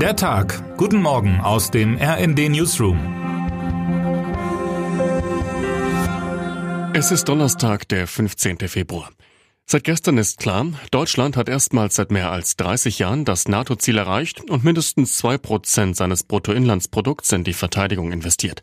Der Tag. Guten Morgen aus dem RND Newsroom. Es ist Donnerstag, der 15. Februar. Seit gestern ist klar, Deutschland hat erstmals seit mehr als 30 Jahren das NATO-Ziel erreicht und mindestens zwei Prozent seines Bruttoinlandsprodukts in die Verteidigung investiert.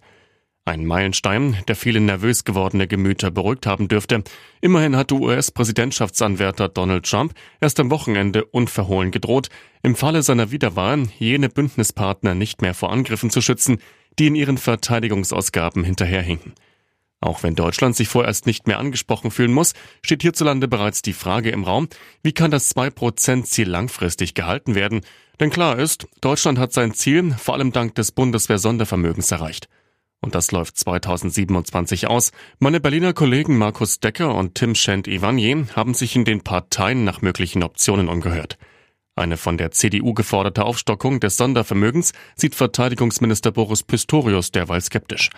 Ein Meilenstein, der viele nervös gewordene Gemüter beruhigt haben dürfte. Immerhin hat US-Präsidentschaftsanwärter Donald Trump erst am Wochenende unverhohlen gedroht, im Falle seiner Wiederwahl jene Bündnispartner nicht mehr vor Angriffen zu schützen, die in ihren Verteidigungsausgaben hinterherhinken. Auch wenn Deutschland sich vorerst nicht mehr angesprochen fühlen muss, steht hierzulande bereits die Frage im Raum, wie kann das 2%-Ziel langfristig gehalten werden? Denn klar ist, Deutschland hat sein Ziel vor allem dank des Bundeswehr-Sondervermögens erreicht. Und das läuft 2027 aus. Meine Berliner Kollegen Markus Decker und Tim Schent-Ivanier haben sich in den Parteien nach möglichen Optionen umgehört. Eine von der CDU geforderte Aufstockung des Sondervermögens sieht Verteidigungsminister Boris Pistorius derweil skeptisch.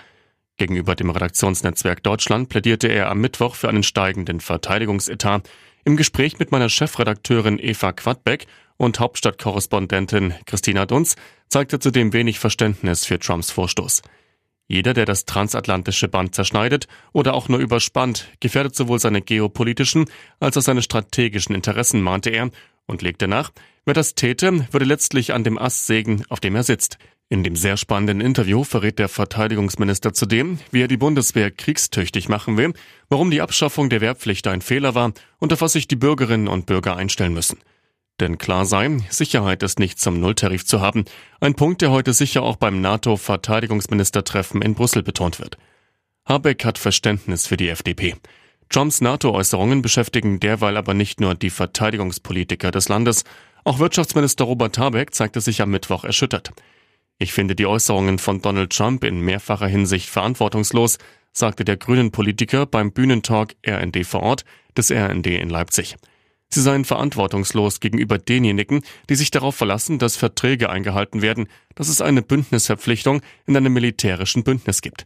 Gegenüber dem Redaktionsnetzwerk Deutschland plädierte er am Mittwoch für einen steigenden Verteidigungsetat. Im Gespräch mit meiner Chefredakteurin Eva Quadbeck und Hauptstadtkorrespondentin Christina Dunz zeigte zudem wenig Verständnis für Trumps Vorstoß. Jeder, der das transatlantische Band zerschneidet oder auch nur überspannt, gefährdet sowohl seine geopolitischen als auch seine strategischen Interessen, mahnte er und legte nach, wer das täte, würde letztlich an dem Ast sägen, auf dem er sitzt. In dem sehr spannenden Interview verrät der Verteidigungsminister zudem, wie er die Bundeswehr kriegstüchtig machen will, warum die Abschaffung der Wehrpflicht ein Fehler war und auf was sich die Bürgerinnen und Bürger einstellen müssen. Denn klar sei, Sicherheit ist nicht zum Nulltarif zu haben. Ein Punkt, der heute sicher auch beim NATO-Verteidigungsministertreffen in Brüssel betont wird. Habeck hat Verständnis für die FDP. Trumps NATO-Äußerungen beschäftigen derweil aber nicht nur die Verteidigungspolitiker des Landes. Auch Wirtschaftsminister Robert Habeck zeigte sich am Mittwoch erschüttert. Ich finde die Äußerungen von Donald Trump in mehrfacher Hinsicht verantwortungslos, sagte der grünen Politiker beim Bühnentalk RND vor Ort des RND in Leipzig. Sie seien verantwortungslos gegenüber denjenigen, die sich darauf verlassen, dass Verträge eingehalten werden, dass es eine Bündnisverpflichtung in einem militärischen Bündnis gibt.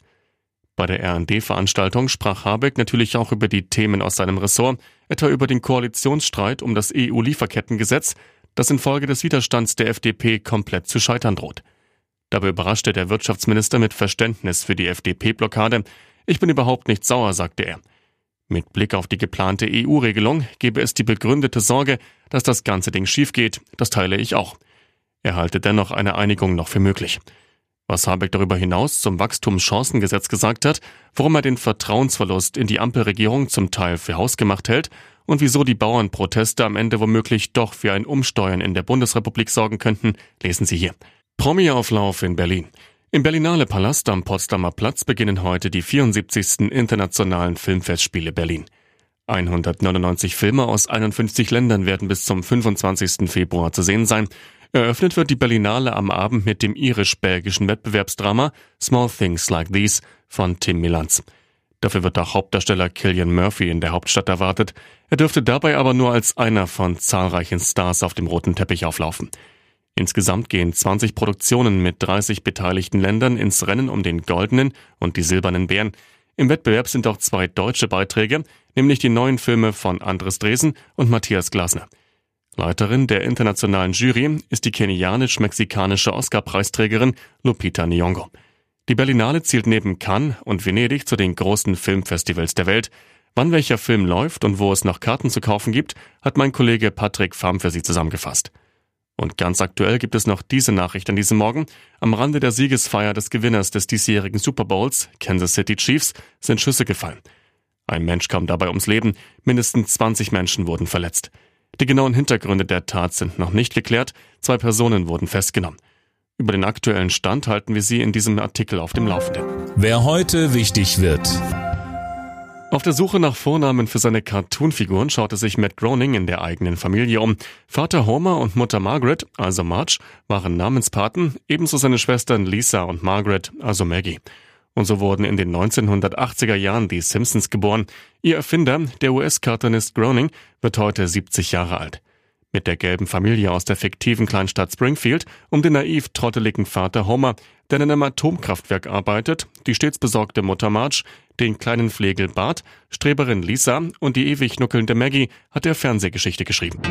Bei der RD-Veranstaltung sprach Habeck natürlich auch über die Themen aus seinem Ressort, etwa über den Koalitionsstreit um das EU-Lieferkettengesetz, das infolge des Widerstands der FDP komplett zu scheitern droht. Dabei überraschte der Wirtschaftsminister mit Verständnis für die FDP-Blockade. Ich bin überhaupt nicht sauer, sagte er. Mit Blick auf die geplante EU-Regelung gebe es die begründete Sorge, dass das ganze Ding schief geht. Das teile ich auch. Er halte dennoch eine Einigung noch für möglich. Was Habeck darüber hinaus zum Wachstumschancengesetz gesagt hat, warum er den Vertrauensverlust in die Ampelregierung zum Teil für hausgemacht hält und wieso die Bauernproteste am Ende womöglich doch für ein Umsteuern in der Bundesrepublik sorgen könnten, lesen Sie hier. Promi-Auflauf in Berlin. Im Berlinale Palast am Potsdamer Platz beginnen heute die 74. Internationalen Filmfestspiele Berlin. 199 Filme aus 51 Ländern werden bis zum 25. Februar zu sehen sein. Eröffnet wird die Berlinale am Abend mit dem irisch-belgischen Wettbewerbsdrama Small Things Like These von Tim Milans. Dafür wird auch Hauptdarsteller Killian Murphy in der Hauptstadt erwartet. Er dürfte dabei aber nur als einer von zahlreichen Stars auf dem roten Teppich auflaufen. Insgesamt gehen 20 Produktionen mit 30 beteiligten Ländern ins Rennen um den goldenen und die silbernen Bären. Im Wettbewerb sind auch zwei deutsche Beiträge, nämlich die neuen Filme von Andres Dresen und Matthias Glasner. Leiterin der internationalen Jury ist die kenianisch-mexikanische Oscar-Preisträgerin Lupita Nyong'o. Die Berlinale zielt neben Cannes und Venedig zu den großen Filmfestivals der Welt. Wann welcher Film läuft und wo es noch Karten zu kaufen gibt, hat mein Kollege Patrick Pham für Sie zusammengefasst. Und ganz aktuell gibt es noch diese Nachricht an diesem Morgen. Am Rande der Siegesfeier des Gewinners des diesjährigen Super Bowls, Kansas City Chiefs, sind Schüsse gefallen. Ein Mensch kam dabei ums Leben, mindestens 20 Menschen wurden verletzt. Die genauen Hintergründe der Tat sind noch nicht geklärt, zwei Personen wurden festgenommen. Über den aktuellen Stand halten wir Sie in diesem Artikel auf dem Laufenden. Wer heute wichtig wird. Auf der Suche nach Vornamen für seine Cartoonfiguren schaute sich Matt Groening in der eigenen Familie um. Vater Homer und Mutter Margaret, also Marge, waren Namenspaten, ebenso seine Schwestern Lisa und Margaret, also Maggie. Und so wurden in den 1980er Jahren die Simpsons geboren. Ihr Erfinder, der US-Cartoonist Groening, wird heute 70 Jahre alt. Mit der gelben Familie aus der fiktiven Kleinstadt Springfield um den naiv trotteligen Vater Homer, der in einem Atomkraftwerk arbeitet, die stets besorgte Mutter Marge, den kleinen Flegel Bart, Streberin Lisa und die ewig nuckelnde Maggie hat er Fernsehgeschichte geschrieben.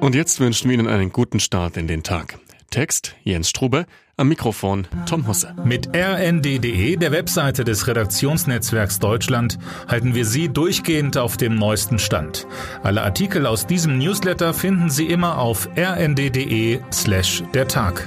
Und jetzt wünschen wir Ihnen einen guten Start in den Tag. Text Jens Strube, am Mikrofon Tom Husse. Mit rnd.de, der Webseite des Redaktionsnetzwerks Deutschland, halten wir Sie durchgehend auf dem neuesten Stand. Alle Artikel aus diesem Newsletter finden Sie immer auf rnd.de slash der Tag.